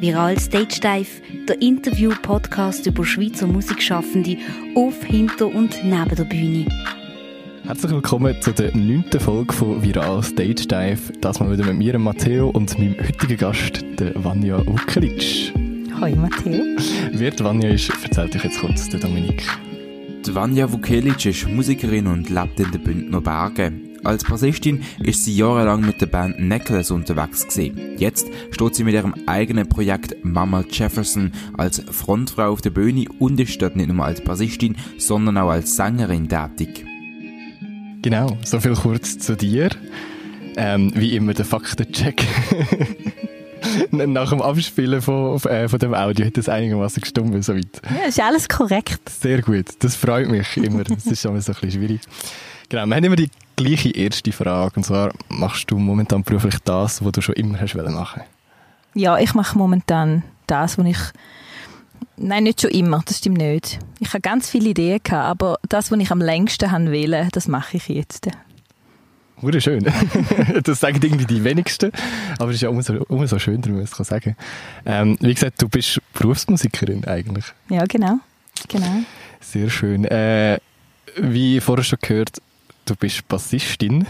Viral Stage Dive, der Interview-Podcast über Schweizer Musikschaffende auf, hinter und neben der Bühne. Herzlich willkommen zu der neunten Folge von Viral Stage Dive. Das mal wieder mit mir, Matteo, und meinem heutigen Gast, der Vanja Vukelic. Hoi Matteo. Wer die Vanja ist, erzählt euch jetzt kurz der Dominik. Die Vanja Vukelic ist Musikerin und lebt in den Bündner Bergen. Als Bassistin ist sie jahrelang mit der Band Necklace unterwegs gewesen. Jetzt steht sie mit ihrem eigenen Projekt Mama Jefferson als Frontfrau auf der Bühne und ist dort nicht nur als Bassistin, sondern auch als Sängerin tätig. Genau, so viel kurz zu dir. Ähm, wie immer der Faktencheck. Nach dem Abspielen von, äh, von dem Audio hat das einigermaßen gestummt, soweit. Ja, ist alles korrekt. Sehr gut, das freut mich immer. Das ist schon mal so ein bisschen schwierig. Genau, wir haben immer die gleiche erste Frage. Und zwar, machst du momentan beruflich das, was du schon immer hast machen Ja, ich mache momentan das, was ich Nein, nicht schon immer, das stimmt nicht. Ich habe ganz viele Ideen gehabt, aber das, was ich am längsten haben will, das mache ich jetzt. Wurde schön. das sagen irgendwie die wenigsten, aber es ist ja umso, umso schöner, wenn man es sagen ähm, Wie gesagt, du bist Berufsmusikerin eigentlich. Ja, genau. genau. Sehr schön. Äh, wie vorher schon gehört, du bist Bassistin.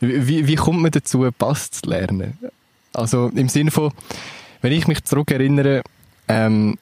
Wie, wie kommt man dazu, Bass zu lernen? Also im Sinne von, wenn ich mich zurückerinnere, ähm,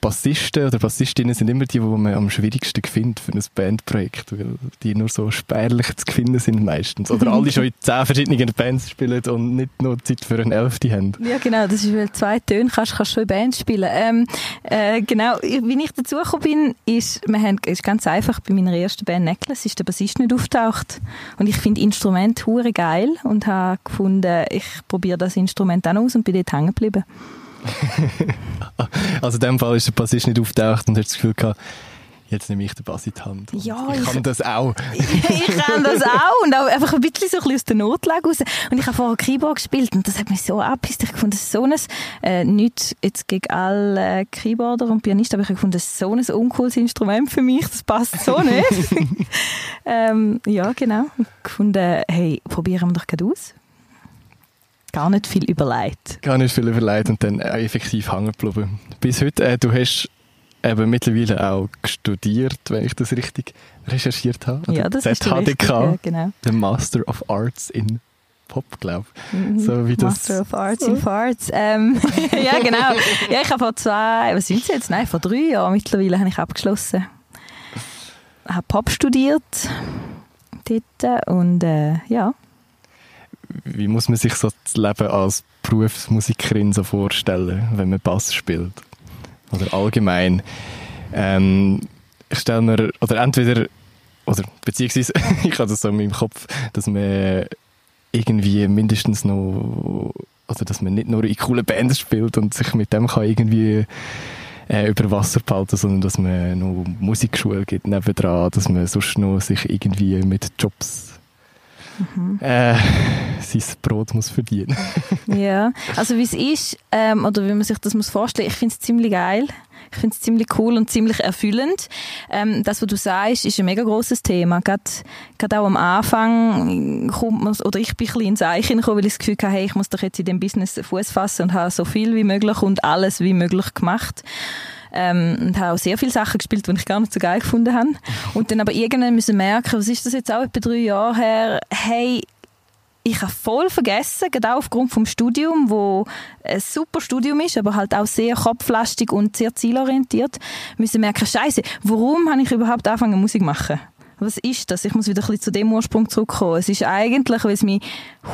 Bassisten oder Bassistinnen sind immer die, die man am schwierigsten findet für ein Bandprojekt, weil die nur so spärlich zu finden sind meistens. Oder alle schon in zehn verschiedenen Bands spielen und nicht nur Zeit für eine Elfte haben. Ja, genau, das ist, weil zwei Töne kannst, kannst schon in Bands spielen. Ähm, äh, genau, wie ich dazugekommen bin, ist, wir haben, ist ganz einfach, bei meiner ersten Band Necklace ist der Bassist nicht auftaucht. Und ich finde Instrument hure geil und habe gefunden, ich probiere das Instrument dann aus und bin dort hängen geblieben. also in dem Fall ist der Bassist nicht auftaucht und hat das Gefühl gehabt, jetzt nehme ich den Bass in die Hand. Ja, ich, ich kann das auch. ich kann das auch und auch einfach ein bisschen so ein bisschen aus der Notlage raus. Und ich habe vorher Keyboard gespielt und das hat mich so abgepisst. Ich fand das so ein, äh, nicht jetzt gegen alle Keyboarder und Pianisten, aber ich fand das so ein uncooles Instrument für mich. Das passt so nicht. ähm, ja, genau. Ich fand, hey, probieren wir doch gerade aus gar nicht viel überlegt. Gar nicht viel überlegt und dann äh, effektiv hängen geblieben. Bis heute, äh, du hast eben mittlerweile auch studiert, wenn ich das richtig recherchiert habe. Ja, das ist ZHDK, ja, genau. der Master of Arts in Pop, glaube ich. Mhm. So wie Master das. of Arts in Farts. Ähm, ja, genau. Ja, ich habe vor zwei, was sind sie jetzt? Nein, vor drei Jahren mittlerweile habe ich abgeschlossen. Ich habe Pop studiert dort und äh, ja, wie muss man sich so das Leben als Berufsmusikerin so vorstellen, wenn man Bass spielt? Oder allgemein. Ähm, ich stelle mir, oder entweder, oder beziehungsweise, ich habe das so in meinem Kopf, dass man irgendwie mindestens noch, also dass man nicht nur in coolen Bands spielt und sich mit dem kann irgendwie äh, über Wasser behalten, sondern dass man noch Musikschule gibt nebendran, dass man sonst noch sich irgendwie mit Jobs mhm. äh, sein Brot muss verdienen. ja, also wie es ist, ähm, oder wie man sich das muss vorstellen, ich finde es ziemlich geil. Ich finde es ziemlich cool und ziemlich erfüllend. Ähm, das, was du sagst, ist ein mega großes Thema. Gerade, gerade auch am Anfang kommt man, oder ich bin ein bisschen ins Eichen gekommen, weil ich das Gefühl hatte, hey, ich muss doch jetzt in dem Business Fuß fassen und habe so viel wie möglich und alles wie möglich gemacht. Ähm, und habe auch sehr viele Sachen gespielt, die ich gar nicht so geil gefunden habe. Und dann aber irgendwann müssen merken, was ist das jetzt auch etwa drei Jahre her, hey, ich habe voll vergessen, gerade auch aufgrund vom Studium, wo ein super Studium ist, aber halt auch sehr kopflastig und sehr zielorientiert, müssen merken, Scheiße, warum habe ich überhaupt angefangen Musik zu machen? Was ist das? Ich muss wieder ein bisschen zu dem Ursprung zurückkommen. Es ist eigentlich, weil es mich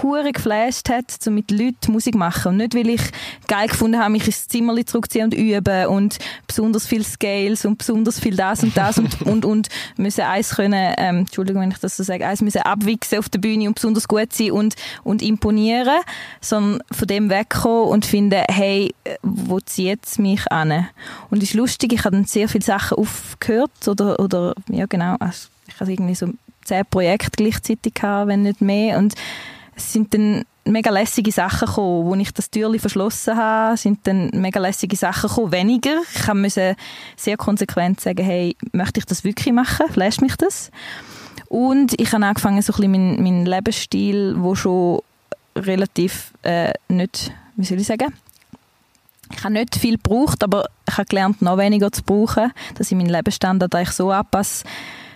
hure geflasht hat, so mit Leuten Musik zu machen. Und nicht, weil ich geil gefunden habe, mich ins Zimmer zurückziehen und üben und besonders viel Scales und besonders viel das und das und, und, und müssen eins können, ähm, Entschuldigung, wenn ich das so sage, eins müssen abwichsen auf der Bühne und besonders gut sein und, und imponieren, sondern von dem wegkommen und finden, hey, wo zieht es mich an? Und es ist lustig, ich habe dann sehr viele Sachen aufgehört oder, oder, ja genau, also ich hatte irgendwie so zehn Projekte gleichzeitig gehabt, wenn nicht mehr. Und es sind dann mega lässige Sachen gekommen, wo ich das Türchen verschlossen habe, sind dann mega lässige Sachen gekommen, weniger. Ich musste sehr konsequent sagen, hey, möchte ich das wirklich machen? Flasht mich das? Und ich habe angefangen, so ein bisschen meinen mein Lebensstil, wo schon relativ äh, nicht, wie soll ich sagen, ich habe nicht viel gebraucht, aber ich habe gelernt, noch weniger zu brauchen, dass ich meinen Lebensstandard eigentlich so anpasse,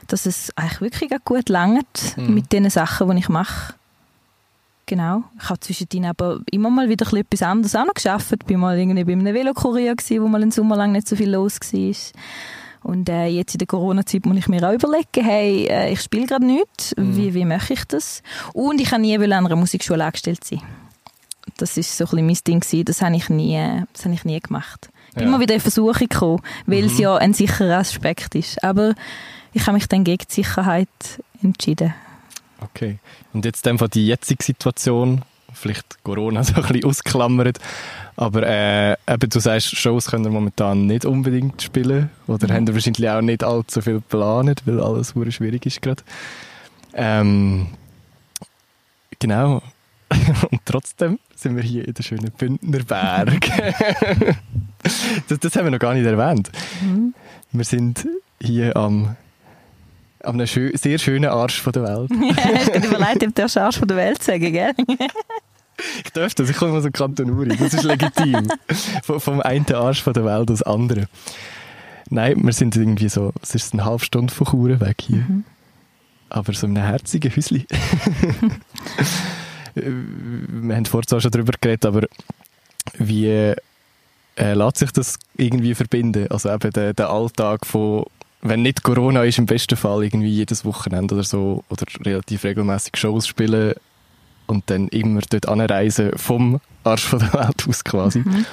dass es eigentlich wirklich gut langt mhm. mit den Sachen, die ich mache. Genau. Ich habe zwischendrin aber immer mal wieder etwas anderes auch noch geschafft. Ich war mal irgendwie bei einem Velokurier, wo mal einen Sommer lang nicht so viel los war. Und äh, jetzt in der Corona-Zeit muss ich mir auch überlegen, hey, äh, ich spiele gerade nichts, mhm. wie, wie mache ich das? Und ich kann nie an einer Musikschule angestellt sein. Das war so ein bisschen mein Ding gewesen. Das habe ich nie, das habe ich nie gemacht. Ich bin ja. immer wieder in Versuche gekommen, weil mhm. es ja ein sicherer Aspekt ist. Aber ich habe mich dann gegen die Sicherheit entschieden. Okay. Und jetzt einfach die jetzige Situation, vielleicht Corona so ein bisschen ausklammert, aber äh, eben, du sagst, Shows können wir momentan nicht unbedingt spielen oder mhm. haben wahrscheinlich auch nicht allzu viel geplant, weil alles sehr schwierig ist gerade. Ähm, genau. Und trotzdem sind wir hier in der schönen Bündnerberg. das, das haben wir noch gar nicht erwähnt. Mhm. Wir sind hier am an einem schö sehr schönen Arsch von der Welt. ja, hast du überlegt, ob du den Arsch von der Welt sagen, gell? ich darf das, ich komme aus dem Kanton Uri, das ist legitim. vom, vom einen Arsch von der Welt als andere. Nein, wir sind irgendwie so, es ist eine halbe Stunde von Chur weg hier. Mhm. Aber so in einem herzigen Häuschen. wir haben vorhin zwar schon darüber geredet, aber wie äh, lässt sich das irgendwie verbinden? Also eben der, der Alltag von wenn nicht Corona ist, im besten Fall irgendwie jedes Wochenende oder so oder relativ regelmäßig Shows spielen und dann immer dort anreisen vom Arsch von der Welt aus quasi. Mhm.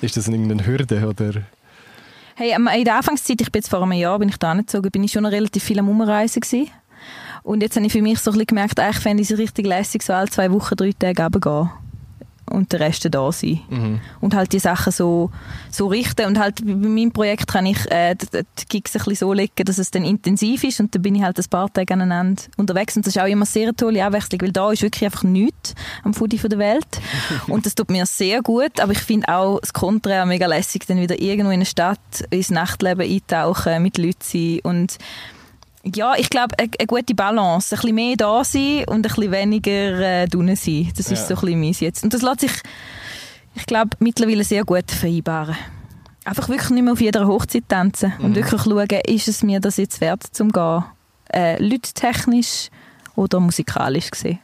Ist das irgendeine Hürde oder? Hey, in der Anfangszeit, ich bin jetzt vor einem Jahr, bin ich da angezogen, bin ich schon relativ viel am Umreisen gewesen. Und jetzt habe ich für mich so ein bisschen gemerkt, eigentlich fände ich es richtig lässig, so alle zwei Wochen, drei Tage runtergehen und der Rest da sein. Mhm. Und halt die Sachen so, so richten. Und halt bei meinem Projekt kann ich äh, die, die Gigs ein bisschen so legen, dass es dann intensiv ist und dann bin ich halt ein paar Tage aneinander unterwegs. Und das ist auch immer sehr tolle Abwechslung, weil da ist wirklich einfach nichts am Foodie der Welt. und das tut mir sehr gut, aber ich finde auch das Kontra mega lässig, dann wieder irgendwo in eine Stadt ins Nachtleben eintauchen, mit Leuten sein und ja, ich glaube, eine, eine, gute Balance. Ein bisschen mehr da sein und ein bisschen weniger äh, drinnen sein. Das ja. ist so ein bisschen meins jetzt. Und das lässt sich, ich glaube, mittlerweile sehr gut vereinbaren. Einfach wirklich nicht mehr auf jeder Hochzeit tanzen mhm. und wirklich schauen, ist es mir das jetzt wert zum gehen? Äh, technisch oder musikalisch gesehen.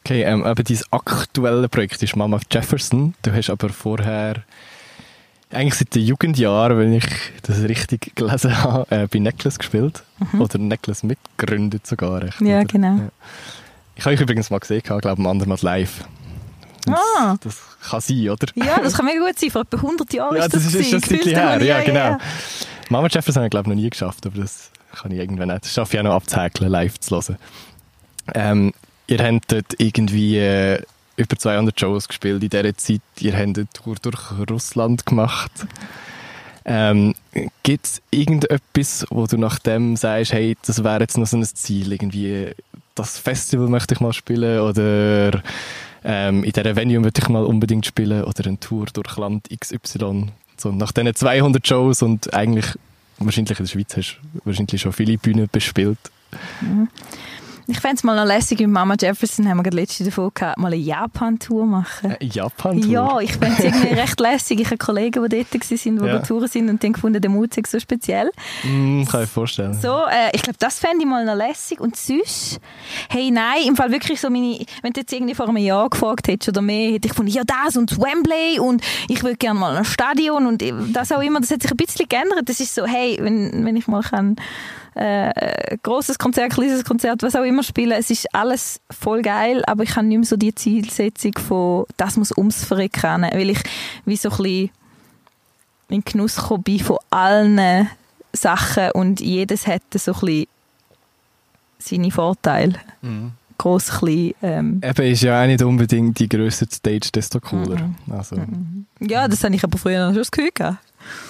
Okay, ähm, eben dein aktuelle Projekt ist Mama Jefferson. Du hast aber vorher eigentlich seit den Jugendjahren, wenn ich das richtig gelesen habe, äh, bei Necklace gespielt. Mhm. Oder Necklace mitgegründet sogar. Recht, ja, oder? genau. Ja. Ich habe euch übrigens mal gesehen, glaube ich, am anderen Mal live. Das, ah. das kann sein, oder? Ja, das kann mega gut sein. Vor etwa 100 Jahren ja, ist das, das ist, ist das her. Ja, genau. Ja, ja. Mama Jefferson habe ich, glaube ich, noch nie geschafft, aber das kann ich irgendwann nicht. Das schaffe ich auch noch abzuhäkeln, live zu hören. Ähm, ihr habt dort irgendwie... Äh, über 200 Shows gespielt in dieser Zeit. Ihr habt eine Tour durch Russland gemacht. Ähm, Gibt es irgendetwas, wo du nach dem sagst, hey, das wäre jetzt noch so ein Ziel, irgendwie das Festival möchte ich mal spielen oder ähm, in dieser Venue möchte ich mal unbedingt spielen oder eine Tour durch Land XY. So, nach diesen 200 Shows und eigentlich, wahrscheinlich in der Schweiz hast du wahrscheinlich schon viele Bühnen bespielt. Mhm. Ich fände es mal noch lässig, mit Mama Jefferson haben wir gerade letzte davon gehabt, mal eine Japan-Tour machen. Eine Japan-Tour? Ja, ich fände es irgendwie recht lässig. Ich habe Kollegen, die dort waren, die ja. Touren sind und die gefunden, der Mut ist so speziell. Mm, kann ich vorstellen. So, äh, ich glaube, das fände ich mal noch lässig. Und sonst, hey, nein, im Fall wirklich so meine, wenn du jetzt irgendwie vor einem Jahr gefragt hättest oder mehr, hätte ich gefunden, ja, das und Wembley und ich würde gerne mal ein Stadion und das auch immer, das hat sich ein bisschen geändert. Das ist so, hey, wenn, wenn ich mal kann äh, großes Konzert, kleines Konzert, was auch immer spielen. Es ist alles voll geil, aber ich habe nicht mehr so die Zielsetzung von, das muss ums Verrecken, weil ich wie so ein bisschen in Genuss bin von allen Sachen und jedes hätte so ein bisschen seine Vorteile. Mhm. Gross, klein. Ähm. Eben ist ja auch nicht unbedingt die grösste Stage, desto cooler. Mhm. Also. Mhm. Ja, das habe ich aber früher noch schon das Gefühl gehabt.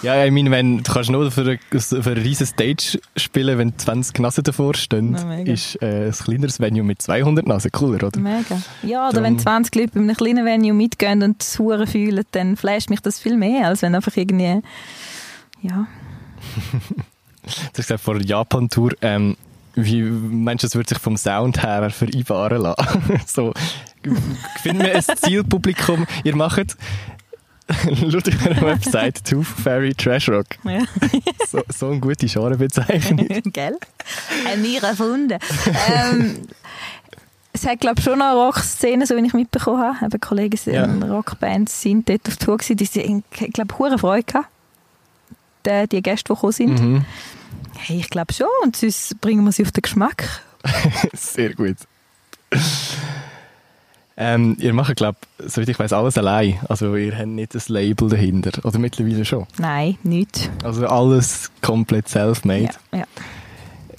Ja, ich meine, wenn, du kannst nur für eine, für eine riesen Stage spielen, wenn 20 Nasen davor stehen, ja, ist äh, ein kleineres Venue mit 200 Nasen cooler, oder? Mega. Ja, oder Darum, wenn 20 Leute bei einem kleinen Venue mitgehen und das Huren fühlen, dann flasht mich das viel mehr, als wenn einfach irgendwie, ja. du hast gesagt, vor der Japan-Tour, ähm, wie meinst du, es wird sich vom Sound her vereinbaren lassen? so, finden wir ein Zielpublikum, ihr macht laut ihrer Website Tooth Fairy Trash Rock. Ja. So, so eine gute Genrebezeichnung. Gell? Haben wir erfunden. ähm, es hat, glaube ich, schon eine Rockszene, so wie ich mitbekommen habe. Eben Kollegen Ja. in Rockbands sind dort auf Tour gewesen. Die sind, glaube, hure Freude gehabt. Die, die Gäste, die gekommen sind. Mhm. Hey, ich glaube schon. Und sonst bringen wir sie auf den Geschmack. Sehr gut. Ähm, ihr macht, glaube ich, soweit ich weiß, alles allein. Also ihr habt nicht ein Label dahinter. Oder mittlerweile schon. Nein, nicht. Also alles komplett self-made. Ja, ja.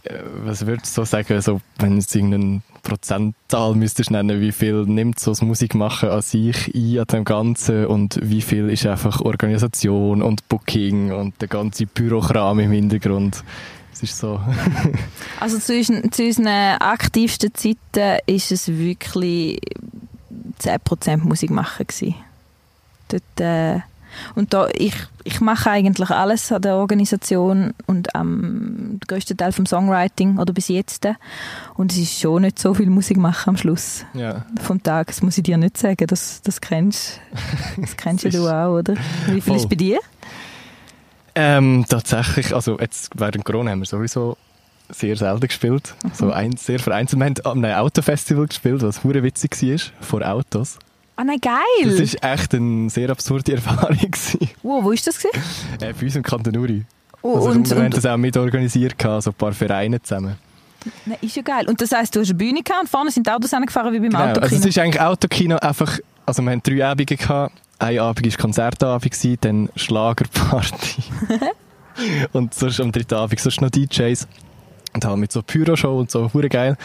Äh, Was würdest du so sagen, so, wenn du jetzt irgendeine Prozentzahl müsstest nennen, wie viel nimmt so das Musikmachen an sich ein, an dem Ganzen und wie viel ist einfach Organisation und Booking und der ganze Bürokram im Hintergrund? Es ist so... Also zu, unseren- zu unseren aktivsten Zeiten ist es wirklich 10% Musik machen gewesen. Dort, äh, und da, ich, ich mache eigentlich alles an der Organisation und am grössten Teil vom Songwriting oder bis jetzt. Und es ist schon nicht so viel Musik machen am Schluss ja. vom Tag. Das muss ich dir nicht sagen. Das, das kennst, das kennst Das du ist- auch, oder? Wie viel ist Voll. bei dir? Ähm, tatsächlich, also jetzt während Corona haben wir sowieso sehr selten gespielt. So ein, sehr vereinzelt. Wir haben an einem Autofestival gespielt, was hure witzig war, vor Autos. Ah nein, geil! Das ist echt eine sehr absurde Erfahrung. wow, wo ist das äh, bei uns im Kanton Uri. Oh, Also, und, wir haben und, das auch mitorganisiert, so ein paar Vereine zusammen. Nein, ist ja geil. Und das heisst, du hast eine Bühne gehabt und vorne sind die Autos gefahren wie beim Genau, Autokino. also es ist eigentlich Autokino einfach, also wir haben drei Abende gehabt. Ein Abend war Konzertabend, dann Schlagerparty. und sonst am dritten Abend sonst noch DJs. Und halt mit so Pyroshow und so, hure geil.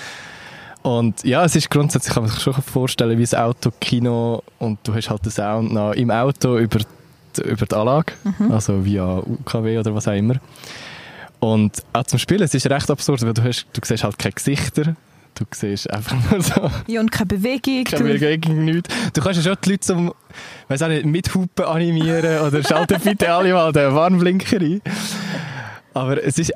Und ja, es ist grundsätzlich, kann man sich schon vorstellen, wie ein Autokino und du hast halt den Sound noch im Auto über die, über die Anlage, also via UKW oder was auch immer. Und auch zum Spielen, es ist recht absurd, weil du, hast, du siehst halt keine Gesichter, du siehst einfach nur so Ja, und keine Bewegung. keine Du, Bewegung, nichts. Du kannst ja schon die Leute zum, weiss auch nicht, mit Hupen animieren oder schalten bitte alle mal den Warnblinker ein. Aber es ist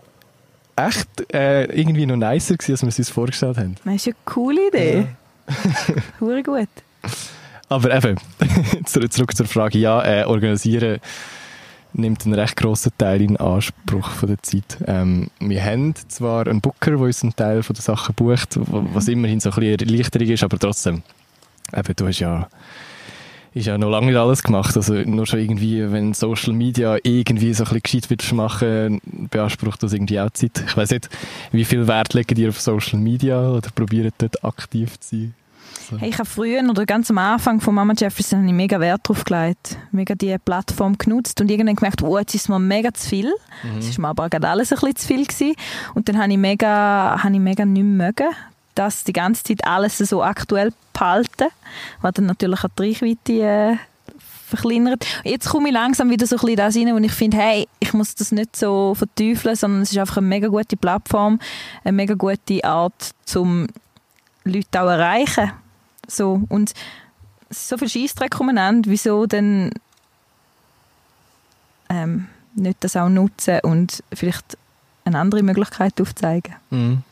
echt äh, irgendwie noch nicer gewesen, als wir es uns vorgestellt haben. das ist ja eine coole Idee. Hure gut. Aber eben, zurück zur Frage, ja, äh, organisieren nimmt einen recht grossen Teil in Anspruch von der Zeit. Ähm, wir haben zwar einen Booker, der uns einen Teil von der Sachen bucht, was immerhin so ein bisschen Erleichterung ist, aber trotzdem, eben, du hast ja ist ja noch lange nicht alles gemacht. Also nur schon irgendwie, wenn Social Media irgendwie so ein bisschen gescheit willst machen, beansprucht das irgendwie auch Zeit. Ich weiß nicht, wie viel Wert legt ihr auf Social Media oder probiert dort aktiv zu sein? Hey, ich habe früher oder ganz am Anfang von Mama Jefferson habe ich mega Wert drauf gelegt. Mega die Plattform genutzt und irgendwann gemerkt, oh, jetzt ist mir mega zu viel. Es ist mir aber gerade alles ein bisschen zu viel gewesen. Und dann habe ich mega, habe ich mega nicht mögen, das die ganze Zeit alles so aktuell behalten, was dann natürlich auch die Reichweite äh, verkleinert. Jetzt komme ich langsam wieder so ein bisschen das rein, wo ich finde, hey, ich muss das nicht so verteufeln, sondern es ist einfach eine mega gute Plattform, eine mega gute Art, zum Leute auch erreichen. So, und so viel Scheissdreck umeinander, wieso dann ähm, nicht das auch nutzen und vielleicht eine andere Möglichkeit aufzeigen. Mhm.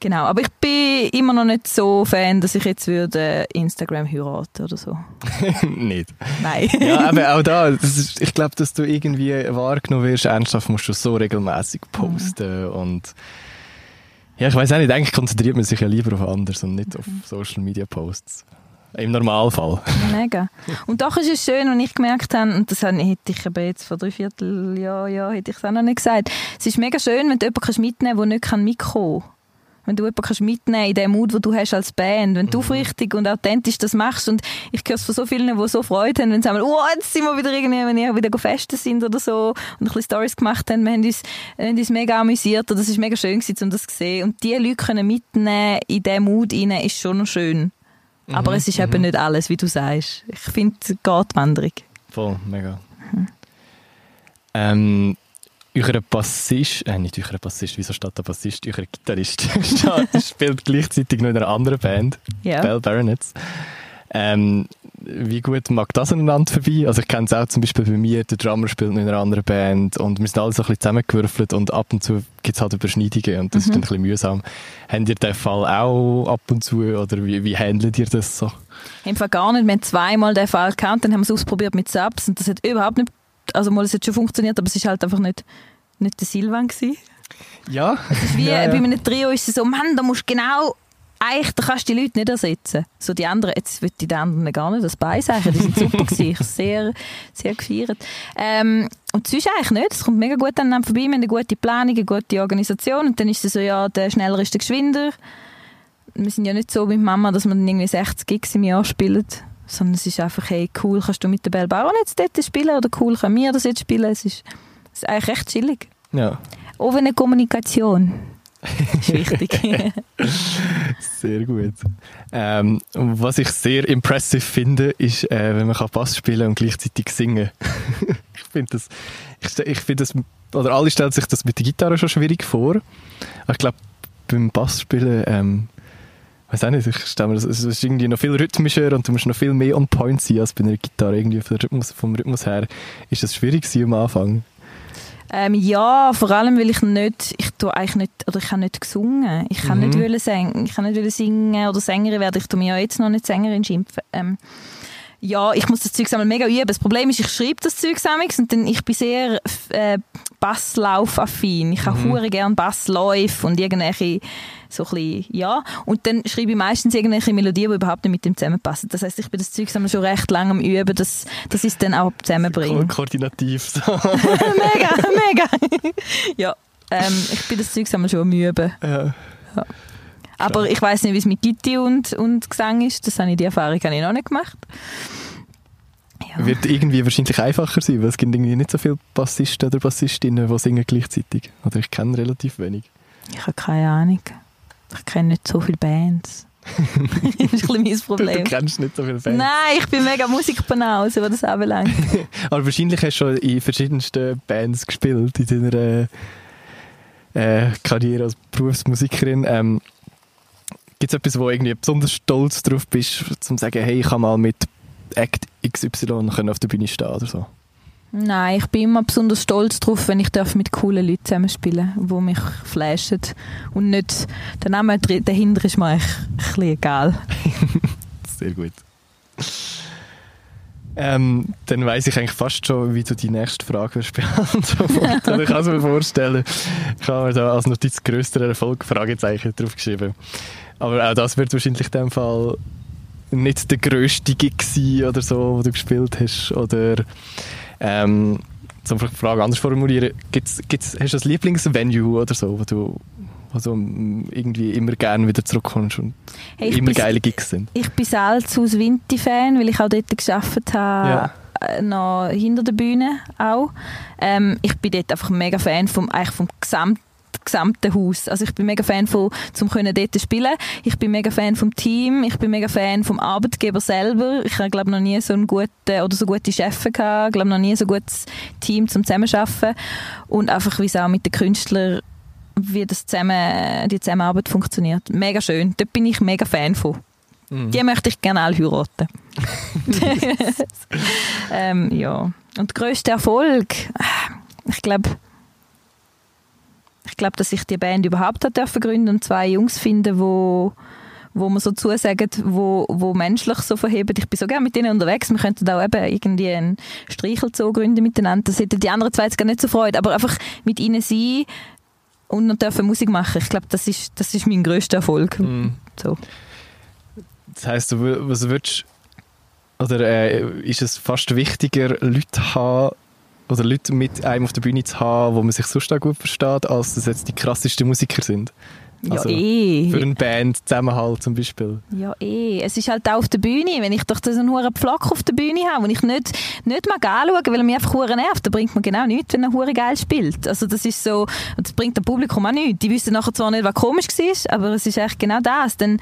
Genau, aber ich bin immer noch nicht so Fan, dass ich jetzt würde Instagram heiraten oder so. nicht. Nein. Ja, aber auch da, ist, ich glaube, dass du irgendwie wahrgenommen wirst, ernsthaft musst du so regelmäßig posten und ja, ich weiß auch nicht, eigentlich konzentriert man sich ja lieber auf anderes und nicht auf Social Media Posts. Im Normalfall. Mega. Und doch ist es schön, wenn ich gemerkt habe, und das hätte ich eben jetzt vor drei Vierteljahr, ja, hätte ich es auch noch nicht gesagt. Es ist mega schön, wenn du jemanden mitnehmen kannst, der nicht mitkommen kann. Wenn du jemanden kannst mitnehmen in dem Mut, den du hast als Band. Wenn du aufrichtig und authentisch das machst. Und ich höre es von so vielen, die so Freude haben, wenn sie sagen, oh, jetzt sind wir wieder irgendwie, wenn wir wieder festen sind oder so. Und ein bisschen Stories gemacht haben. Wir haben uns, wir haben uns mega amüsiert. Und das ist mega schön gewesen, um das zu sehen. Und die Leute können mitnehmen in diesen Mut rein, ist schon schön. Aber es ist eben nicht alles, wie du sagst. Ich finde, es geht Wanderung. Voll, mega. Ähm, euer Bassist, äh, nicht euer Bassist, wieso steht der Bassist? Euer Gitarrist spielt gleichzeitig noch in einer anderen Band, Ja. Bell Baronets. Ähm, wie gut mag das aneinander vorbei? Also ich kenne es auch zum Beispiel bei mir, der Drummer spielt noch in einer anderen Band und wir sind alle so ein bisschen zusammengewürfelt und ab und zu gibt es halt Überschneidungen und das ist dann ein bisschen mühsam. Habt ihr den Fall auch ab und zu oder wie, wie handelt ihr das so? Im Fall gar nicht. Wir haben zweimal den Fall gehabt, dann haben wir es ausprobiert mit Subs und das hat überhaupt nicht, also mal, es hat schon funktioniert, aber es ist halt einfach nicht, nicht der Silvan gewesen. Ja. Es ist wie ja, ja. bei einem Trio ist es so, Mann, da musst du genau, eigentlich, da kannst du die Leute nicht ersetzen. So die anderen, jetzt will ich den anderen gar nicht das beisagen, die sind super gewesen, ich sehr, sehr gefeiert. Ähm, und sonst eigentlich nicht, es kommt mega gut aneinander vorbei, wir haben eine gute Planung, eine gute Organisation und dann ist es so, ja, der schneller ist der geschwinder. Wir sind ja nicht so mit Mama, dass dann irgendwie 60 Gigs im Jahr spielen, sondern es ist einfach, hey, cool, kannst du mit der Bell Bauer jetzt dort spielen oder cool, können wir das jetzt spielen, es ist, es ist eigentlich recht chillig. ja. Offene Kommunikation ist wichtig. Sehr gut. Ähm, was ich sehr impressive finde, ist, äh, wenn man kann Bass spielen und gleichzeitig singen. ich finde das, ich, ich finde das, oder alle stellen sich das mit der Gitarre schon schwierig vor. Aber ich glaube, beim Bassspielen, ähm, weiß auch nicht, ich stelle mir das, es ist irgendwie noch viel rhythmischer und du musst noch viel mehr on point sein als bei einer Gitarre. Irgendwie vom Rhythmus, vom Rhythmus her ist das schwierig am Anfang. Ähm, ja, vor allem, weil ich nicht, ich tue eigentlich nicht, oder ich habe nicht gesungen. Ich kann Mhm. nicht wollen singen, ich kann nicht wollen singen oder Sängerin werden. Ich tue mir ja jetzt noch nicht Sängerin schimpfen. Ähm, ja, ich muss das Zeug einmal mega üben. Das Problem ist, ich schreibe das Zeug und dann, ich bin sehr äh, Basslaufaffin. Ich habe hure gern Bassläufe und irgendwelche so ein bisschen, ja. Und dann schreibe ich meistens irgendwelche Melodien, die überhaupt nicht mit dem zusammenpassen. Das heißt, ich bin das Zeug schon recht lange am Üben, dass, dass ich es dann auch zusammenbringe. Ko koordinativ. So. mega, mega. ja, ähm, ich bin das Zeug schon am Üben. ja. Aber ich weiß nicht, wie es mit Gitti und, und Gesang ist. Das habe ich, die Erfahrung habe ich noch nicht gemacht. Ja. Wird irgendwie wahrscheinlich einfacher sein, weil es gibt irgendwie nicht so viele Bassisten oder Bassistinnen, die singen gleichzeitig. Oder ich kenne relativ wenig. Ich habe keine Ahnung. Ich kenne nicht so viele Bands. das ist ein bisschen mein Du, du Problem. kennst nicht so viele Fans. Nein, ich bin mega Musikbanause, was das anbelangt. Aber wahrscheinlich hast du schon in verschiedensten Bands gespielt in deiner äh, Karriere als Berufsmusikerin. Ähm, Gibt es etwas, wo irgendwie besonders stolz drauf bist, zum zu sagen, hey, ich kann mal mit Act XY auf der Bühne stehen oder so? Nein, ich bin immer besonders stolz drauf, wenn ich darf mit coolen Leuten zusammenspielen darf, die mich flashen. Und nicht, der Name dahinter ist mir eigentlich ein bisschen egal. Sehr gut. Ähm, dann weiß ich eigentlich fast schon, wie du die nächste Frage wirst beantworten. Ich kann es mir vorstellen. Ich habe mir da als Notiz größter Erfolg Fragezeichen draufgeschrieben. Aber auch das wird wahrscheinlich in dem Fall nicht der grösste Gig sein oder so, wo du gespielt hast. Oder ähm, zum die Frage anders formulieren, gibt's, gibt's, hast du ein Lieblingsvenue oder so, wo du, mm, irgendwie immer gerne wieder zurückkommst und Hey, immer bin- geile Gigs sind? Ich bin selbst aus Winti-Fan, weil ich auch dort gearbeitet habe, Ja. äh, noch hinter der Bühne auch. Ähm, ich bin dort einfach mega Fan vom, eigentlich vom gesamten gesamten Haus. Also ich bin mega Fan von, zum können dort spielen. Ich bin mega Fan vom Team. Ich bin mega Fan vom Arbeitgeber selber. Ich habe glaube noch nie so einen guten oder so gute Chefs gehabt. Ich glaube noch nie so ein gutes Team zum Zusammenarbeiten und einfach wie es auch mit den Künstlern wie das zusammen, die Zusammenarbeit funktioniert. Mega schön. Dort bin ich mega Fan von. Mhm. Die möchte ich gerne alle heiraten. ähm, ja. Und der grösste Erfolg, ich glaube, ich glaube, dass ich die Band überhaupt hat dürfen gründen und zwei Jungs finden, wo wo man so zusagen, wo, wo menschlich so verheben. Ich bin so gerne mit denen unterwegs. Wir könnten auch eben irgendwie einen Streichelzoo gründen miteinander. Das hätten die anderen zwei jetzt gar nicht so Freude. Aber einfach mit ihnen sein und noch dürfen Musik machen. Ich glaube, das ist, das ist mein grösster Erfolg. Mhm. So. Das heisst, du, was würdest oder äh, ist es fast wichtiger, Leute zu haben oder Leute mit einem auf der Bühne zu haben, wo man sich sonst auch gut versteht, als dass jetzt die krassesten Musiker sind? Ja, Also, eh. Für eine Band Zusammenhalt zum Beispiel. Ja, eh. Es ist halt auch auf der Bühne. Wenn ich doch so einen hohen Pflock auf der Bühne habe, und ich nicht, nicht mag anschauen, weil er mich einfach hure nervt, dann bringt man genau nichts, wenn er hure geil spielt. Also das ist so, und das bringt dem Publikum auch nichts. Die wissen nachher zwar nicht, was komisch war, aber es ist echt genau das. Dann,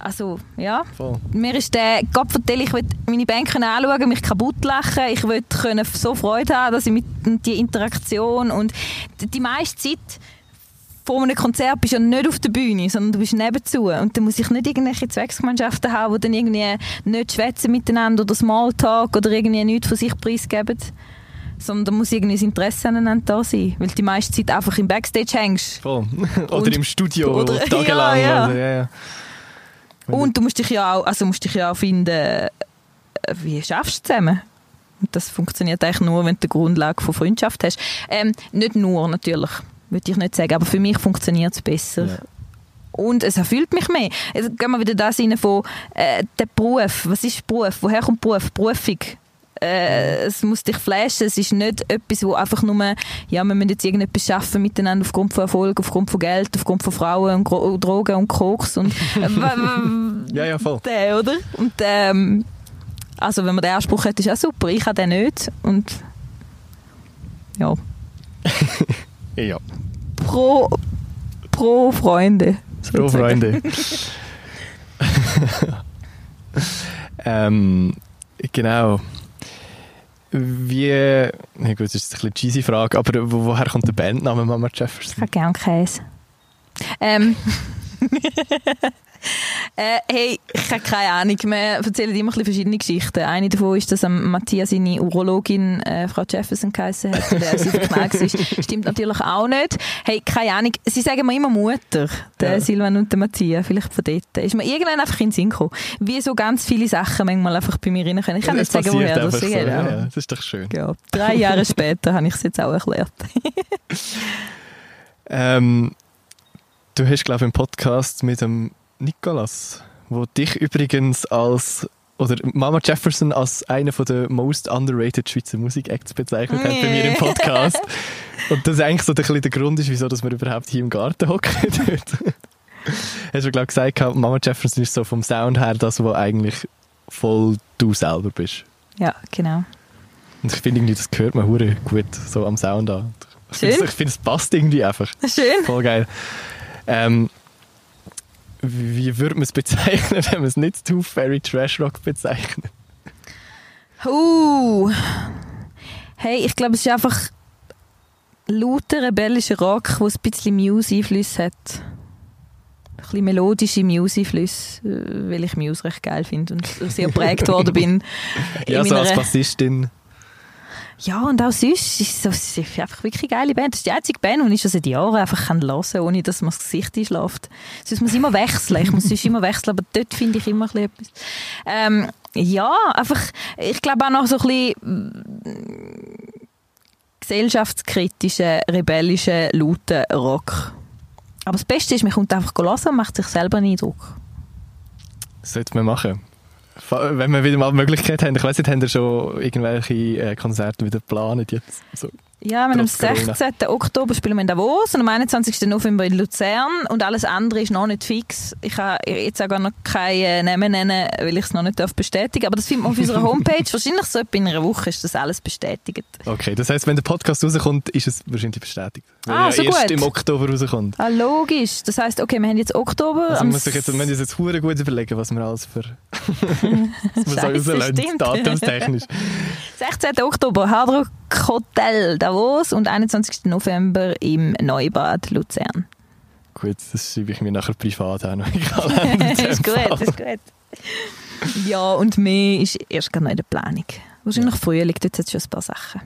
also, ja. Voll. Mir ist der, Gott vertelle, ich will meine Band können anschauen, mich kaputt lachen, ich will können so Freude haben, dass ich mit die Interaktion und die, meiste Zeit vor einem Konzert bist du ja nicht auf der Bühne, sondern du bist nebenzu. Und dann muss ich nicht irgendwelche Zwecksgemeinschaften haben, die dann irgendwie nicht schwätzen miteinander oder Smalltalk oder irgendwie nichts von sich preisgeben. Sondern da muss irgendwie das Interesse aneinander da sein. Weil du die meiste Zeit einfach im Backstage hängst. Voll. oder Und- im Studio oder- tagelang. Ja, ja. Also, ja, ja. Und du musst dich ja auch, also musst dich ja auch finden, äh, wie schaffst du zusammen? Und das funktioniert eigentlich nur, wenn du die Grundlage von Freundschaft hast. Ähm, nicht nur, natürlich, würde ich nicht sagen, aber für mich funktioniert es besser. Ja. Und es erfüllt mich mehr. Jetzt gehen wir wieder das rein von äh, der Beruf. Was ist Beruf? Woher kommt Beruf? Berufung. Äh, es muss dich flashen. Es ist nicht etwas, wo einfach nur, ja, wir müssen jetzt irgendetwas schaffen miteinander aufgrund von Erfolg, aufgrund von Geld, aufgrund von Frauen und Gro Drogen und Koks und äh, Ja, ja, voll. der, oder? Und ähm, also wenn man den Anspruch hat, ist auch super. Ich habe den nicht. Und ja, Ja, pro, pro Freunde. pro. Freunde. ähm, genau. Wie, na gut, das ist eine cheesy Frage, aber wo, woher kommt der Bandname Mama Ich Jefferson? habe gerne Käse. Ähm. äh, hey, ich habe keine Ahnung. Wir erzählen immer ein bisschen verschiedene Geschichten. Eine davon ist, dass Matthias seine Urologin äh, Frau Jefferson geheißen hat, der sie verknallt ist. Stimmt natürlich auch nicht. Hey, keine Ahnung. Sie sagen mir immer Mutter, der Ja. Silvan und der Matthias. Vielleicht von dort. Ist mir irgendwann einfach in den Sinn gekommen. Wie so ganz viele Sachen manchmal einfach bei mir rein können. Ich kann nicht sagen, woher das ist. so, Genau. ja, das ist doch schön. Ja, drei Jahre später habe ich es jetzt auch erklärt. Ähm, du hast, glaube ich, einen Podcast mit dem Nikolas, wo dich übrigens als oder Mama Jefferson als einer von der most underrated Schweizer Musikacts bezeichnet hat bei mir im Podcast. Und das eigentlich so ein bisschen der Grund ist, wieso dass wir überhaupt hier im Garten hocken. Hast du, glaube ich, gesagt, Mama Jefferson ist so vom Sound her das, was eigentlich voll du selber bist. Ja, genau. Und ich finde irgendwie, das gehört mir hure gut so am Sound an. Ich finde, Schön. es- ich finde, es passt irgendwie einfach. Schön. Voll geil. Ähm, wie würde man es bezeichnen, wenn man es nicht Tooth Fairy Trash Rock bezeichnet? Uh. Hey, ich glaube, es ist einfach lauter rebellischer Rock, der ein bisschen Muse-Einflüsse hat. Ein bisschen melodische Muse-Einflüsse, äh, weil ich Muse recht geil finde und sehr geprägt worden bin. in Ja, so als Bassistin. Ja, und auch sonst ist es einfach wirklich eine geile Band. Das ist die einzige Band, die ich schon seit Jahren einfach hören kann, ohne dass mir das Gesicht einschläft. Sonst muss ich immer wechseln. Ich muss sonst immer wechseln, aber dort finde ich immer ein etwas. Ähm, ja, einfach, ich glaube auch noch so ein bisschen mm, gesellschaftskritischen, rebellischen, lauten Rock. Aber das Beste ist, man kommt einfach hören und macht sich selber einen Eindruck. Sollte man machen. Wenn wir wieder mal die Möglichkeit haben, ich weiß nicht, haben wir schon irgendwelche äh, Konzerte wieder geplant jetzt? So. Ja, wir haben am Trotz Corona. 16. Oktober spielen wir in Davos und am 21. November in Luzern und alles andere ist noch nicht fix. Ich kann jetzt auch gar noch keine Namen nennen, weil ich es noch nicht darf bestätigen aber das findet man auf unserer Homepage. Wahrscheinlich so etwa in einer Woche ist das alles bestätigt. Okay, das heißt, wenn der Podcast rauskommt, ist es wahrscheinlich bestätigt. Weil Ah, er so erst gut. im Oktober rauskommt. Ah, logisch. Das heisst, okay, wir haben jetzt Oktober. Also man muss sich jetzt, wir müssen uns jetzt gut überlegen, was wir alles für was wir so Scheisse, rauslassen, stimmt. datumstechnisch. 16. Oktober, Hard Rock Hotel Davos und 21. November im Neubad Luzern. Gut, das schreibe ich mir nachher privat auch noch ist gut, ist gut. Ja, und mehr ist erst gar noch in der Planung. Wahrscheinlich Frühling, dort hat es schon ein paar Sachen.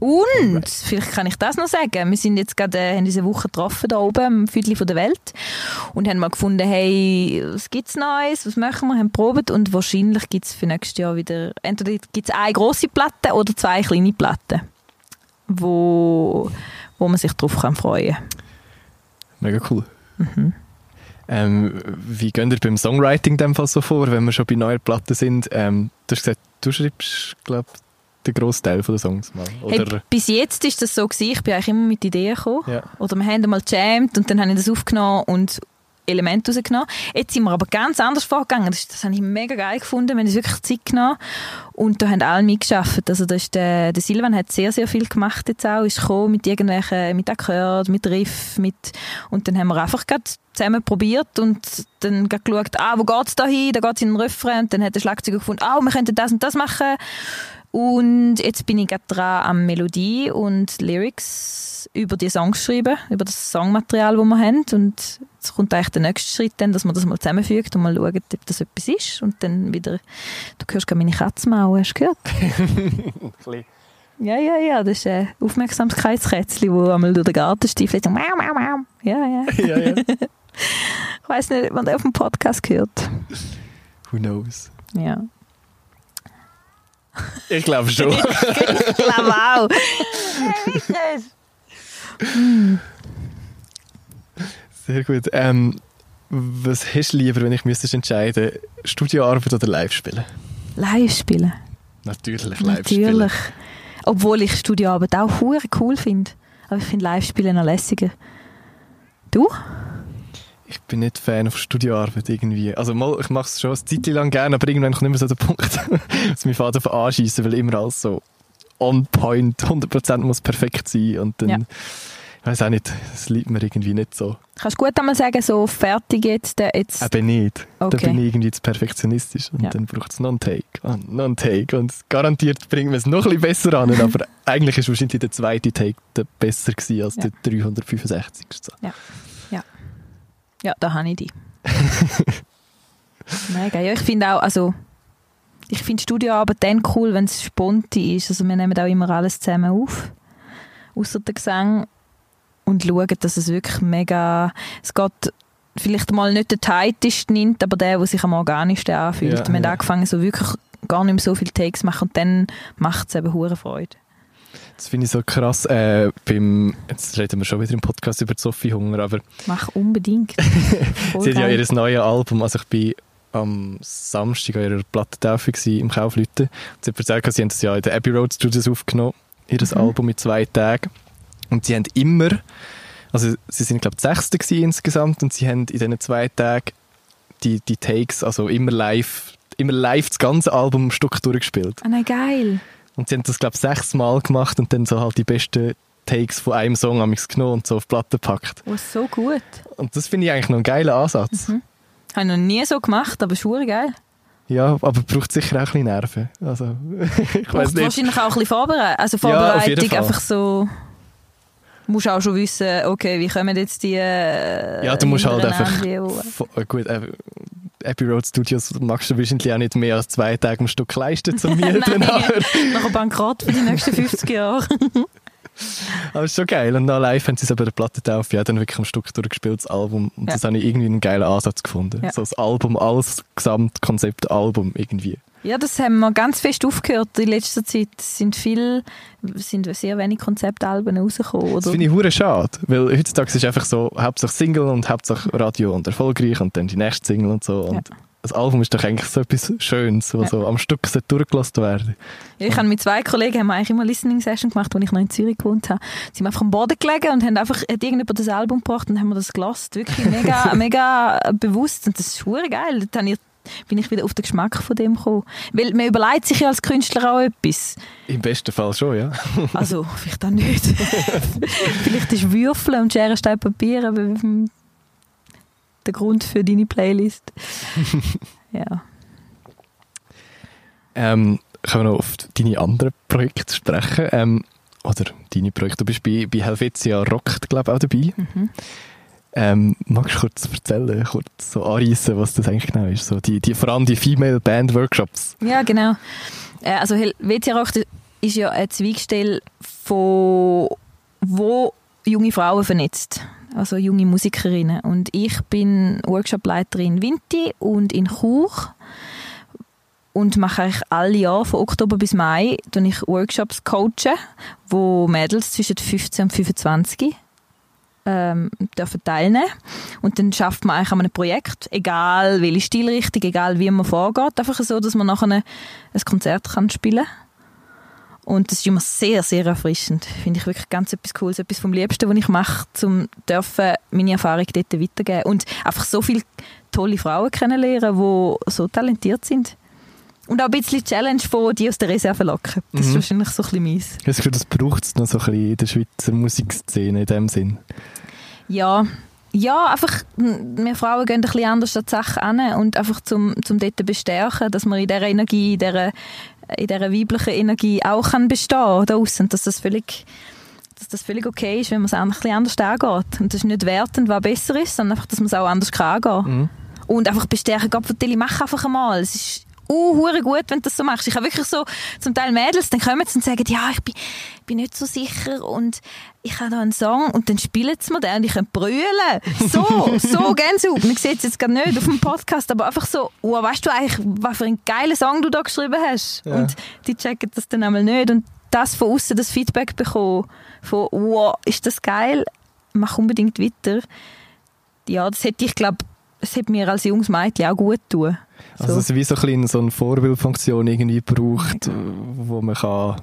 Und, vielleicht kann ich das noch sagen, wir sind jetzt gerade, äh, haben diese Woche getroffen, da oben am Viertel von der Welt und haben mal gefunden, hey, was gibt's Neues, was machen wir, haben probiert und wahrscheinlich gibt's für nächstes Jahr wieder, entweder gibt's eine grosse Platte oder zwei kleine Platten, wo, wo man sich drauf kann freuen kann. Mega cool. Mhm. Ähm, wie geht ihr beim Songwriting in dem Fall so vor, wenn wir schon bei neuen Platten sind? Ähm, du hast gesagt, du schreibst, glaube den grossen Teil der Songs mal. Hey, bis jetzt ist das so gewesen, ich bin eigentlich immer mit Ideen gekommen. ja. Oder wir haben einmal gejammt und dann habe ich das aufgenommen und Elemente rausgenommen. Jetzt sind wir aber ganz anders vorgegangen. Das, das habe ich mega geil gefunden. Wir haben uns wirklich Zeit genommen und da haben alle mitgearbeitet. Also da ist der, der Silvan hat sehr, sehr viel gemacht jetzt auch. Ist gekommen mit irgendwelchen, mit Akkord, mit Riff, mit, und dann haben wir einfach gerade zusammen probiert und dann geschaut, ah, wo geht's da hin? Da geht's in den Refrain und dann hat der Schlagzeuger gefunden, ah, wir könnten das und das machen. Und jetzt bin ich gerade dran am Melodie und Lyrics über die Songs schreiben, über das Songmaterial, das wir haben. Und jetzt kommt eigentlich der nächste Schritt, dann, dass man das mal zusammenfügt und mal schaut, ob das etwas ist. Und dann wieder, du hörst gerade meine Katze mauen, hast du gehört? Ja, ja, ja, das ist ein Aufmerksamkeitskätzchen, das einmal durch den Garten stiefelt. Mau, mau, mau. Ja, ja. ja, ja. Ich weiß nicht, wann der auf dem Podcast gehört. Who knows? Ja. Ich glaube schon. ich glaube auch. Sehr gut. Ähm, was hast du lieber, wenn ich müsstest entscheiden, Studioarbeit oder live spielen? Live spielen. Natürlich live Natürlich. Obwohl ich Studioarbeit auch cool finde. Aber ich finde live spielen noch lässiger. Du? Ich bin nicht Fan von Studioarbeit irgendwie. Also mal, ich mache es schon eine Zeit lang gerne, aber irgendwann kommt nicht mehr so der Punkt, dass mein Vater von anschießen, weil immer alles so on point, 100% muss perfekt sein und dann, Ja. ich weiß auch nicht, das liebt mir irgendwie nicht so. Kannst du gut einmal sagen, so fertig jetzt, der jetzt. Eben nicht. Okay. Da bin ich irgendwie zu perfektionistisch und Ja. dann braucht es noch einen Take und noch einen Take und garantiert bringen wir es noch ein bisschen besser an, aber eigentlich ist wahrscheinlich der zweite Take der besser gewesen als Ja. der 365. So. Ja, da habe ich die. Mega. Ja, ich finde auch, also ich finde Studioarbeit dann cool, wenn es spontan ist. Also wir nehmen auch immer alles zusammen auf, außer der Gesang und schauen, dass es wirklich mega, es geht vielleicht mal nicht der tighteste nimmt, aber der, der sich am organischsten anfühlt. Ja, wir haben ja. angefangen, so wirklich gar nicht mehr so viele Takes zu machen und dann macht es eben hure Freude. Das finde ich so krass. Äh, beim, jetzt reden wir schon wieder im Podcast über Sophie Hunger, aber Mach unbedingt. Sie hat ja ihr neues Album, also ich bin am Samstag an ihrer Plattentaufe im Kaufleuten. Sie hat erzählt, sie haben das ja in den Abbey Road Studios aufgenommen, ihr Mhm. Album mit zwei Tagen. Und sie haben immer, also sie sind glaube ich Sechste insgesamt und sie haben in diesen zwei Tagen die, die Takes, also immer live, immer live das ganze Album Stück durchgespielt. Ah, nein, geil. Und sie haben das glaube ich sechsmal gemacht und dann so halt die besten Takes von einem Song am genommen und so auf die Platte gepackt. Oh, so gut. Und das finde ich eigentlich noch einen geilen Ansatz. Mhm. Habe ich noch nie so gemacht, aber schon geil. Ja, aber braucht sicher auch ein bisschen Nerven. Also, ich weiß nicht. wahrscheinlich auch ein bisschen Vorbereitung. Also Ja, auf jeden Vorbereitung Fall. einfach so. Du musst auch schon wissen, okay, wie kommen jetzt die. Äh, Ja, du musst halt einfach. äh, Gut, äh, Abbey Road Studios magst du wahrscheinlich auch nicht mehr als zwei Tage am Stück leisten zum Mieten. Nein, aber, nachher bankrott für die nächsten 50 Jahre. aber ist schon geil. Und dann live haben sie es aber der Platte auf, ja, dann wirklich am Stück durchgespielt, das Album. Und Ja. das habe ich irgendwie einen geilen Ansatz gefunden. Ja. So das Album als Gesamtkonzept Album irgendwie. Ja, das haben wir ganz fest aufgehört. In letzter Zeit sind viel, sind sehr wenig Konzeptalben rausgekommen. Das Oder? finde ich hure schade, weil heutzutage ist es einfach so, Hauptsache Single und Hauptsache Radio und erfolgreich und dann die nächste Single und so. Und das Album ist doch eigentlich so etwas Schönes, was Ja. so am Stück durchgelassen werden. Ja, ich habe mit zwei Kollegen haben wir eigentlich immer Listening Session gemacht, als ich noch in Zürich gewohnt habe. Sie sind einfach am Boden gelegen und haben einfach hat irgendjemand das Album gebracht und haben wir das gelassen. Wirklich mega, mega bewusst und das ist geil. Dann habe ich- bin ich wieder auf den Geschmack von dem gekommen. Weil man überlegt sich ja als Künstler auch etwas. Im besten Fall schon, ja. Also, vielleicht auch nicht. vielleicht ist Würfeln und Schere, Stein, Papier aber hm, der Grund für deine Playlist. ja. Ähm, können wir noch auf deine anderen Projekte sprechen? Ähm, oder deine Projekte. Du bist bei, bei Helvetia Rockt, glaube ich, auch dabei. Mhm. Ähm, magst du kurz erzählen, kurz so anreissen, was das eigentlich genau ist? So die, die, vor allem die Female Band Workshops. Ja, genau. Äh, Also Helvetia Rock ist ja eine Zweigstelle, von, wo junge Frauen vernetzt. Also junge Musikerinnen. Und ich bin Workshopleiterin in Vinti und in Chur und mache eigentlich alle Jahre von Oktober bis Mai ich Workshops coachen, wo Mädels zwischen 15 und 25 ähm, dürfen teilnehmen und dann schafft man eigentlich an einem Projekt, egal welche Stilrichtung, egal wie man vorgeht, einfach so, dass man nachher ein Konzert kann spielen und das ist immer sehr, sehr erfrischend. Finde ich wirklich ganz etwas Cooles, etwas vom Liebsten, was ich mache, um dürfen meine Erfahrung dort weitergeben und einfach so viele tolle Frauen kennenlernen, die so talentiert sind. Und auch ein bisschen die Challenge von die aus der Reserve locken. Das ist Mhm. wahrscheinlich so ein bisschen meins. Ich habe das Gefühl, das braucht es noch so ein bisschen in der Schweizer Musikszene in dem Sinn. Ja, ja, einfach, wir Frauen gehen ein bisschen anders an die Sache an und einfach zum, zum dort bestärken, dass man in dieser Energie, in dieser, in dieser weiblichen Energie auch kann bestehen da aussen, dass das völlig dass das völlig okay ist, wenn man es auch ein bisschen anders angeht. Und das ist nicht wertend, was besser ist, sondern einfach, dass man es auch anders kann angehen Mhm. Und einfach bestärken, Gott, Tilly, mach einfach einmal. Es ist uh, gut, wenn du das so machst. Ich habe wirklich so, zum Teil Mädels, dann kommen sie und sagen, ja, ich bin, bin nicht so sicher und ich habe da einen Song und dann spielen sie mir den und ich kann brüllen. So, so Gänsehaut. Man sieht es jetzt gerade nicht auf dem Podcast, aber einfach so, oh, weißt du eigentlich, was für einen geilen Song du da geschrieben hast? Ja. Und die checken das dann einmal nicht und das von außen das Feedback bekommen, von, wow, ist das geil, mach unbedingt weiter. Ja, das hätte ich, glaube es hätte mir als junges Mädchen auch gut tun. Also So. es ist wie so ein bisschen so eine Vorbildfunktion irgendwie braucht, wo man kann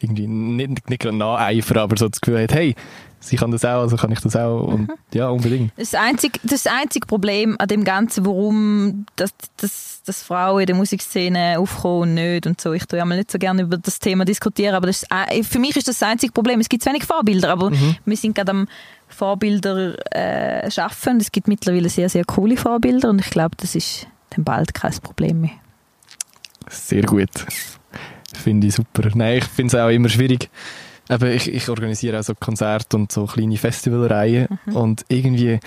irgendwie nicht, nicht gerade nacheifern, aber so das Gefühl hat, hey, sie kann das auch, also kann ich das auch und ja, unbedingt. Das einzige, das einzige Problem an dem Ganzen, warum das, das, das Frauen in der Musikszene aufkommen und nicht und so. Ich tue ja mal nicht so gerne über das Thema diskutieren, aber das äh, für mich ist das das einzige Problem. Es gibt zu wenig Vorbilder, aber wir sind gerade am Vorbilder äh, schaffen. Es gibt mittlerweile sehr, sehr coole Vorbilder und ich glaube, das ist dann bald kein Problem mehr. Sehr gut. Finde ich super. Nein, ich finde es auch immer schwierig. Eben, ich, ich organisiere auch so Konzerte und so kleine Festivalreihen und irgendwie,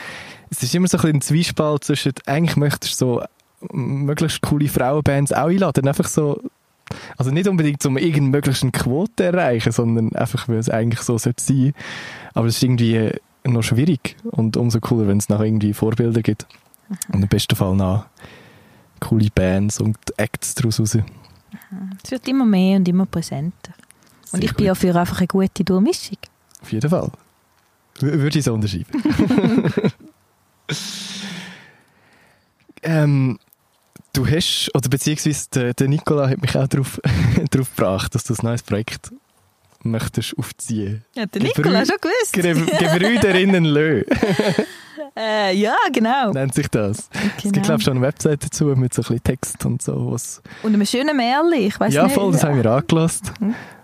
es ist immer so ein bisschen ein Zwiespalt zwischen, eigentlich möchtest du so möglichst coole Frauenbands auch einladen, einfach so, also nicht unbedingt um irgendeine möglichst Quote zu erreichen, sondern einfach, weil es eigentlich so sollte sein. Aber es ist irgendwie noch schwierig und umso cooler, wenn es noch irgendwie Vorbilder gibt. Und im besten Fall noch coole Bands und Acts daraus raus. Es wird immer mehr und immer präsenter. Und Sehr ich bin ja für einfach eine gute Durchmischung. Auf jeden Fall. Würde ich so unterschreiben. ähm, du hast, oder beziehungsweise der, der Nicola hat mich auch darauf, gebracht, dass du ein neues Projekt möchtest aufziehen. Ja, der Nikola schon gewusst. Ge- Gebrüderinnen Lö, Äh, ja, genau. nennt sich das. Es gibt, Genau. glaube ich, schon eine Website dazu mit so ein bisschen Text und so. Was Und einem schönen Märchen, ich weiß ja, nicht. voll, das haben wir angelassen.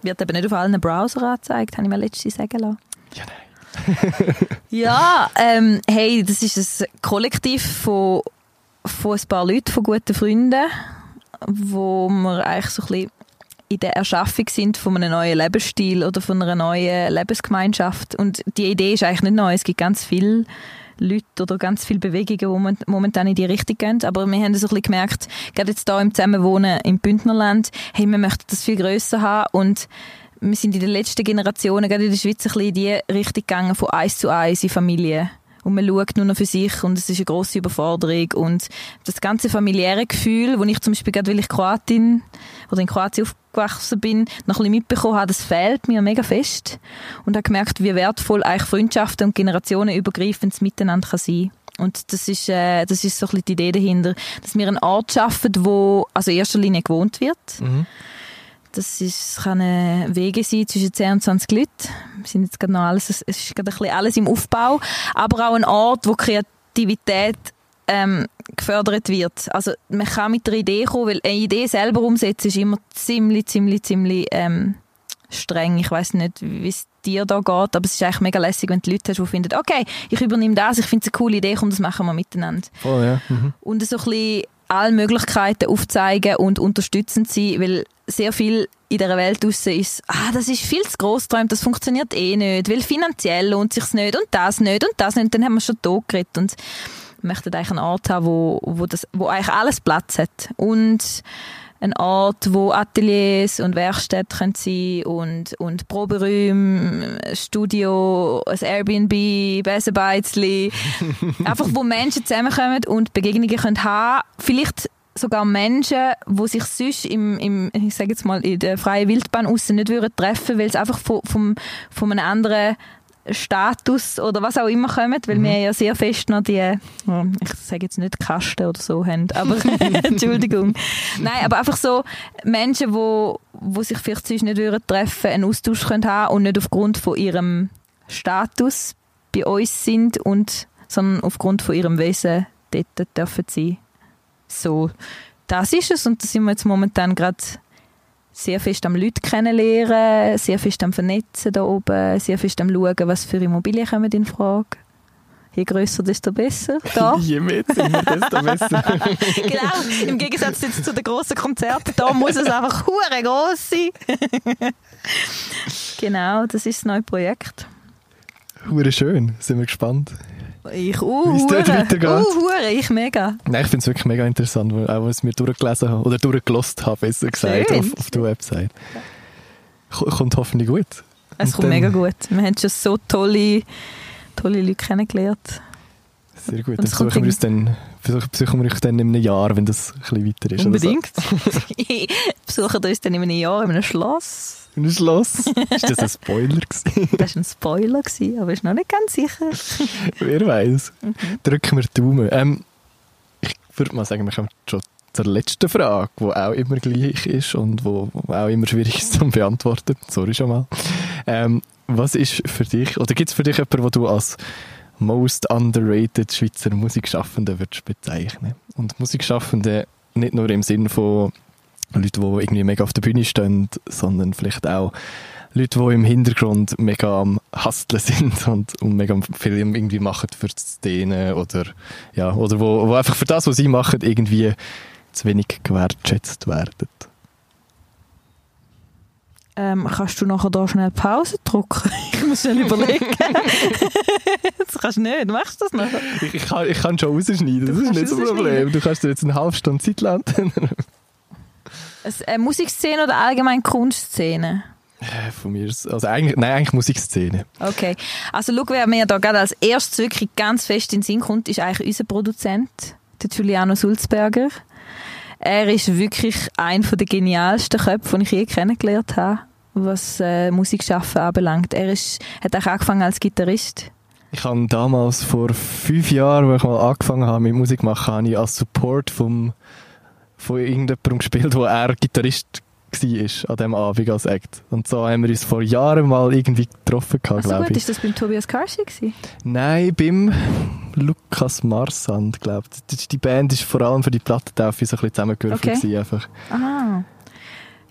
Wird eben nicht auf allen Browser angezeigt, habe ich mir letztens sagen lassen. Ja, nein. Ja, ähm, hey, das ist ein Kollektiv von, von ein paar Leuten, von guten Freunden, wo wir eigentlich so ein bisschen in der Erschaffung sind von einem neuen Lebensstil oder von einer neuen Lebensgemeinschaft. Und die Idee ist eigentlich nicht neu. Es gibt ganz viele Leute oder ganz viele Bewegungen, die moment- momentan in die Richtung gehen. Aber wir haben so ein bisschen gemerkt, gerade jetzt hier im Zusammenwohnen im Bündnerland, hey, wir möchten das viel grösser haben und wir sind in den letzten Generationen, gerade in der Schweiz, ein bisschen in die Richtung gegangen, von eins zu eins in Familie. Und man schaut nur noch für sich und es ist eine grosse Überforderung. Und das ganze familiäre Gefühl, wo ich zum Beispiel gerade, weil ich Kroatin oder in Kroatien aufgewachsen bin, noch ein bisschen mitbekommen habe, das fehlt mir mega fest. Und habe gemerkt, wie wertvoll eigentlich Freundschaften und generationenübergreifendes Miteinander kann sein und das ist, äh, das ist so ein bisschen die Idee dahinter, dass wir einen Ort schaffen, wo also in erster Linie gewohnt wird. Mhm. Das ist, kann ein Wege sein zwischen 10 und 20 Leuten. Wir sind jetzt gerade noch alles, es ist gerade ein bisschen alles im Aufbau. Aber auch ein Ort, wo Kreativität ähm, gefördert wird. Also man kann mit der Idee kommen, weil eine Idee selber umsetzen ist immer ziemlich, ziemlich, ziemlich ähm, streng. Ich weiß nicht, wie es dir da geht, aber es ist eigentlich mega lässig, wenn du Leute hast, die finden, okay, ich übernehme das, ich finde es eine coole Idee, komm, das machen wir miteinander Voll, ja. Mhm. und so ein bisschen alle Möglichkeiten aufzeigen und unterstützend sein, weil sehr viel in dieser Welt draussen ist, ah, das ist viel zu gross geträumt, das funktioniert eh nicht, weil finanziell lohnt sich's nicht und das nicht und das nicht, und dann haben wir schon tot geredet und möchten eigentlich einen Ort haben, wo, wo, das, wo eigentlich alles Platz hat und ein Ort, wo Ateliers und Werkstätten können sein und, und Proberäume, Studio, ein Airbnb, Besenbeizli. Einfach, wo Menschen zusammenkommen und Begegnungen können haben. Vielleicht sogar Menschen, die sich sonst im, im ich sage jetzt mal, in der freien Wildbahn aussen nicht würden treffen, weil sie einfach von, vom, von einem anderen Status oder was auch immer kommen, weil wir ja sehr fest noch die, ich sage jetzt nicht Kasten oder so haben, aber Entschuldigung. Nein, aber einfach so Menschen, wo, wo sich vielleicht sonst nicht würden treffen, einen Austausch können haben und nicht aufgrund von ihrem Status bei uns sind und sondern aufgrund von ihrem Wesen dort dürfen sein. So, das ist es und da sind wir jetzt momentan gerade sehr fest am Leute kennenlernen, sehr fest am Vernetzen da oben, sehr fest am Schauen, was für Immobilien kommen in Frage. Je grösser, desto besser. Da. Je mehr Zimmer, desto besser. genau, im Gegensatz jetzt zu den grossen Konzerten, da muss es einfach hure gross sein. genau, das ist das neue Projekt. Hure schön, sind wir gespannt. Ich, uh, Wie es dort weitergeht. Uh, hure, ich mega. Nein, ich finde es wirklich mega interessant, auch was mir durchgelesen habe, oder durchgelost habe, besser gesagt, Schön. auf, auf der Website. Ko- Kommt hoffentlich gut. Es Und kommt mega gut. Wir haben schon so tolle, tolle Leute kennengelernt. Sehr gut. Dann besuchen wir uns dann, besuchen wir euch dann in einem Jahr, wenn das ein bisschen weiter ist. oder so. Unbedingt. Besuchen uns dann in einem Jahr in einem Schloss. In ein Schloss. ist das ein Spoiler? Das war ein Spoiler, aber ist noch nicht ganz sicher. Wer weiß. Mhm. Drücken wir die Daumen. Ähm, ich würde mal sagen, wir kommen schon zur letzten Frage, die auch immer gleich ist und wo, wo auch immer schwierig ist zu beantworten. Sorry schon mal. Ähm, was ist für dich, oder gibt es für dich jemanden, den du als most underrated Schweizer Musikschaffenden würdest bezeichnen? Und Musikschaffende nicht nur im Sinn von Leuten, die irgendwie mega auf der Bühne stehen, sondern vielleicht auch Leute, die im Hintergrund mega am Hustlen sind und, und mega viel irgendwie machen für die Szene oder, ja, oder wo, wo einfach für das, was sie machen, irgendwie zu wenig gewertschätzt werden. Ähm, kannst du nachher da schnell Pause drücken? Ich muss schnell überlegen. das kannst du nicht. Machst du das nachher? Ich, ich, kann, ich kann schon rausschneiden, das ist nicht so ein rausschneiden. Problem. Du kannst dir jetzt eine halbe Stunde Zeit lassen. Äh, Musikszene oder allgemein Kunstszene? Äh, Von mir ist, also eigentlich, nein, eigentlich Musikszene. Okay. Also, schau, wer mir da gerade als erstes wirklich ganz fest in den Sinn kommt, ist eigentlich unser Produzent, der Giuliano Sulzberger. Er ist wirklich ein der genialsten Köpfe, die ich je kennengelernt habe, was äh, Musikschaffen anbelangt. Er ist, hat auch angefangen als Gitarrist. Ich habe damals vor fünf Jahren, als ich mal angefangen habe mit Musik machen, habe ich als Support vom, von irgendjemandem gespielt, wo er Gitarrist war an diesem Abend als Act. Und so haben wir uns vor Jahren mal irgendwie getroffen, gehabt, Also glaube gut, ich. ist das beim Tobias Karsi? Nein, beim Lukas Marsand, glaube ich. Die Band ist vor allem für die Plattentaufe so ein bisschen zusammengewürfelt. Okay. Einfach. Ah.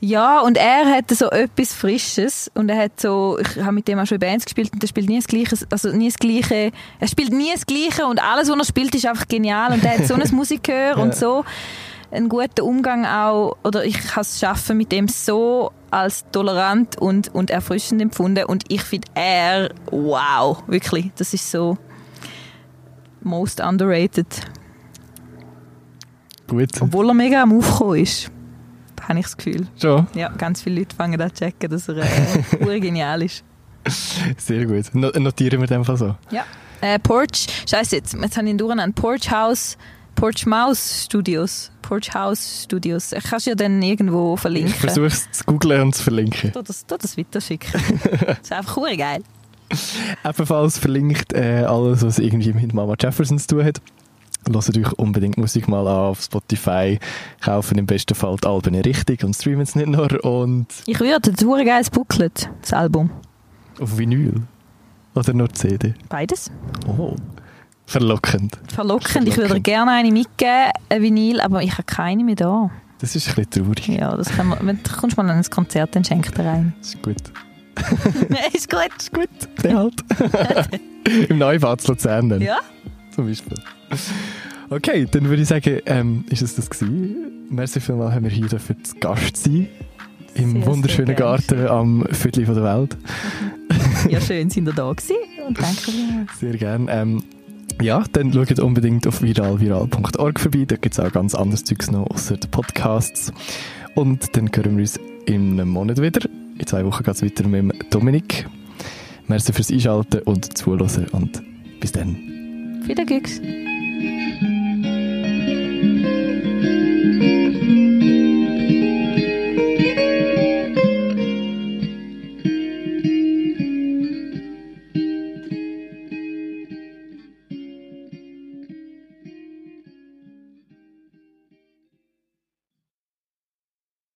Ja, und er hatte so etwas Frisches und er hat so, ich habe mit dem auch schon Bands gespielt und er spielt nie das Gleiche, also nie das Gleiche, er spielt nie das Gleiche und alles, was er spielt, ist einfach genial und er hat so ein Musikgehör Ja. und so einen guten Umgang auch, oder ich habe es schaffen mit dem so als tolerant und, und erfrischend empfunden und ich finde er, wow, wirklich, das ist so most underrated, Gut. obwohl er mega am Aufkommen ist, habe ich das Gefühl. Schon. Ja, ganz viele Leute fangen an zu checken, dass er äh, genial ist. Sehr gut. No notieren wir dem Fall so. Ja. Äh, Porch, scheiße, jetzt, jetzt habe ich ihn durcheinander. Porch House, Porch Mouse Studios. Porch House Studios. Ich kannst ja dann irgendwo Ich verlinken. versuche es zu googlen und zu verlinken. Tu das, tu das weiterschicken. das ist einfach ur geil. Ebenfalls verlinkt äh, alles, was irgendwie mit Mama Jefferson zu tun hat. Hört euch unbedingt Musik mal an auf Spotify. Kaufen im besten Fall die Alben richtig und streamen es nicht nur. Und Ich würde, das geiles Booklet, das Album. auf Vinyl. Oder nur CD. Beides. Oh. Verlockend. Verlockend. Ich würde gerne eine mitgeben, ein Vinyl, aber ich habe keine mehr da. Das ist ein bisschen traurig. Ja, das kann man, wenn du kommst mal an ein Konzert, dann schenk dir rein. Das ist gut. ist gut. ist gut. Der halt. Im Neubad zu Luzern dann. Ja. Zum Beispiel. Okay, dann würde ich sagen, ähm, ist es das gewesen. Merci vielmals, haben wir hier für zu Gast sein. Im Sehr, wunderschönen sehr. Garten am Viertel von der Welt. Ja, schön, sind ihr da gewesen. Und danke. Sehr gerne. Ähm, ja, dann schaut unbedingt auf viralviral.org vorbei. Da gibt es auch ganz anderes Zeugs noch, außer Podcasts. Und dann hören wir uns in einem Monat wieder. In zwei Wochen geht es weiter mit Dominik. Merci fürs Einschalten und Zuhören und bis dann. Wieder Glücks.